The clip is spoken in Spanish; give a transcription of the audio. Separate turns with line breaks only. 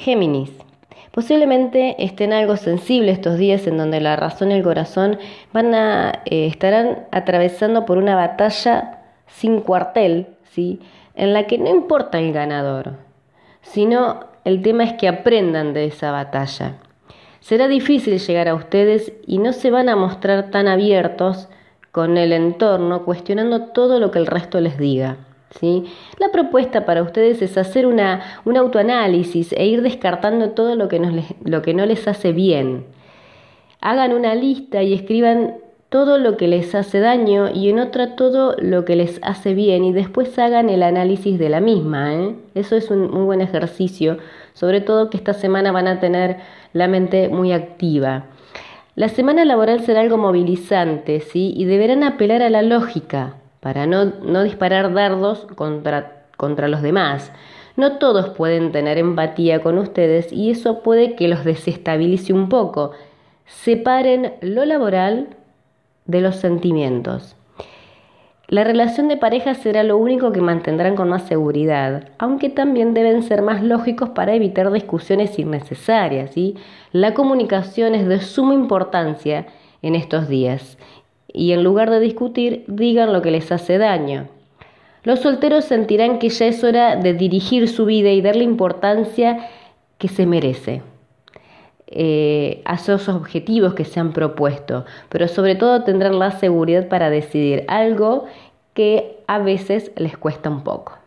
Géminis. Posiblemente estén algo sensibles estos días en donde la razón y el corazón van a eh, estarán atravesando por una batalla sin cuartel, ¿sí? En la que no importa el ganador, sino el tema es que aprendan de esa batalla. Será difícil llegar a ustedes y no se van a mostrar tan abiertos con el entorno, cuestionando todo lo que el resto les diga. ¿Sí? La propuesta para ustedes es hacer una, un autoanálisis e ir descartando todo lo que, lo que no les hace bien. Hagan una lista y escriban todo lo que les hace daño y en otra todo lo que les hace bien y después hagan el análisis de la misma. ¿eh? Eso es un muy buen ejercicio, sobre todo que esta semana van a tener la mente muy activa. La semana laboral será algo movilizante, ¿sí? Y deberán apelar a la lógica para no, no disparar dardos contra, contra los demás. No todos pueden tener empatía con ustedes y eso puede que los desestabilice un poco. Separen lo laboral de los sentimientos. La relación de pareja será lo único que mantendrán con más seguridad, aunque también deben ser más lógicos para evitar discusiones innecesarias. ¿sí? La comunicación es de suma importancia en estos días y en lugar de discutir, digan lo que les hace daño. Los solteros sentirán que ya es hora de dirigir su vida y darle importancia que se merece. Eh, a esos objetivos que se han propuesto, pero sobre todo tendrán la seguridad para decidir algo que a veces les cuesta un poco.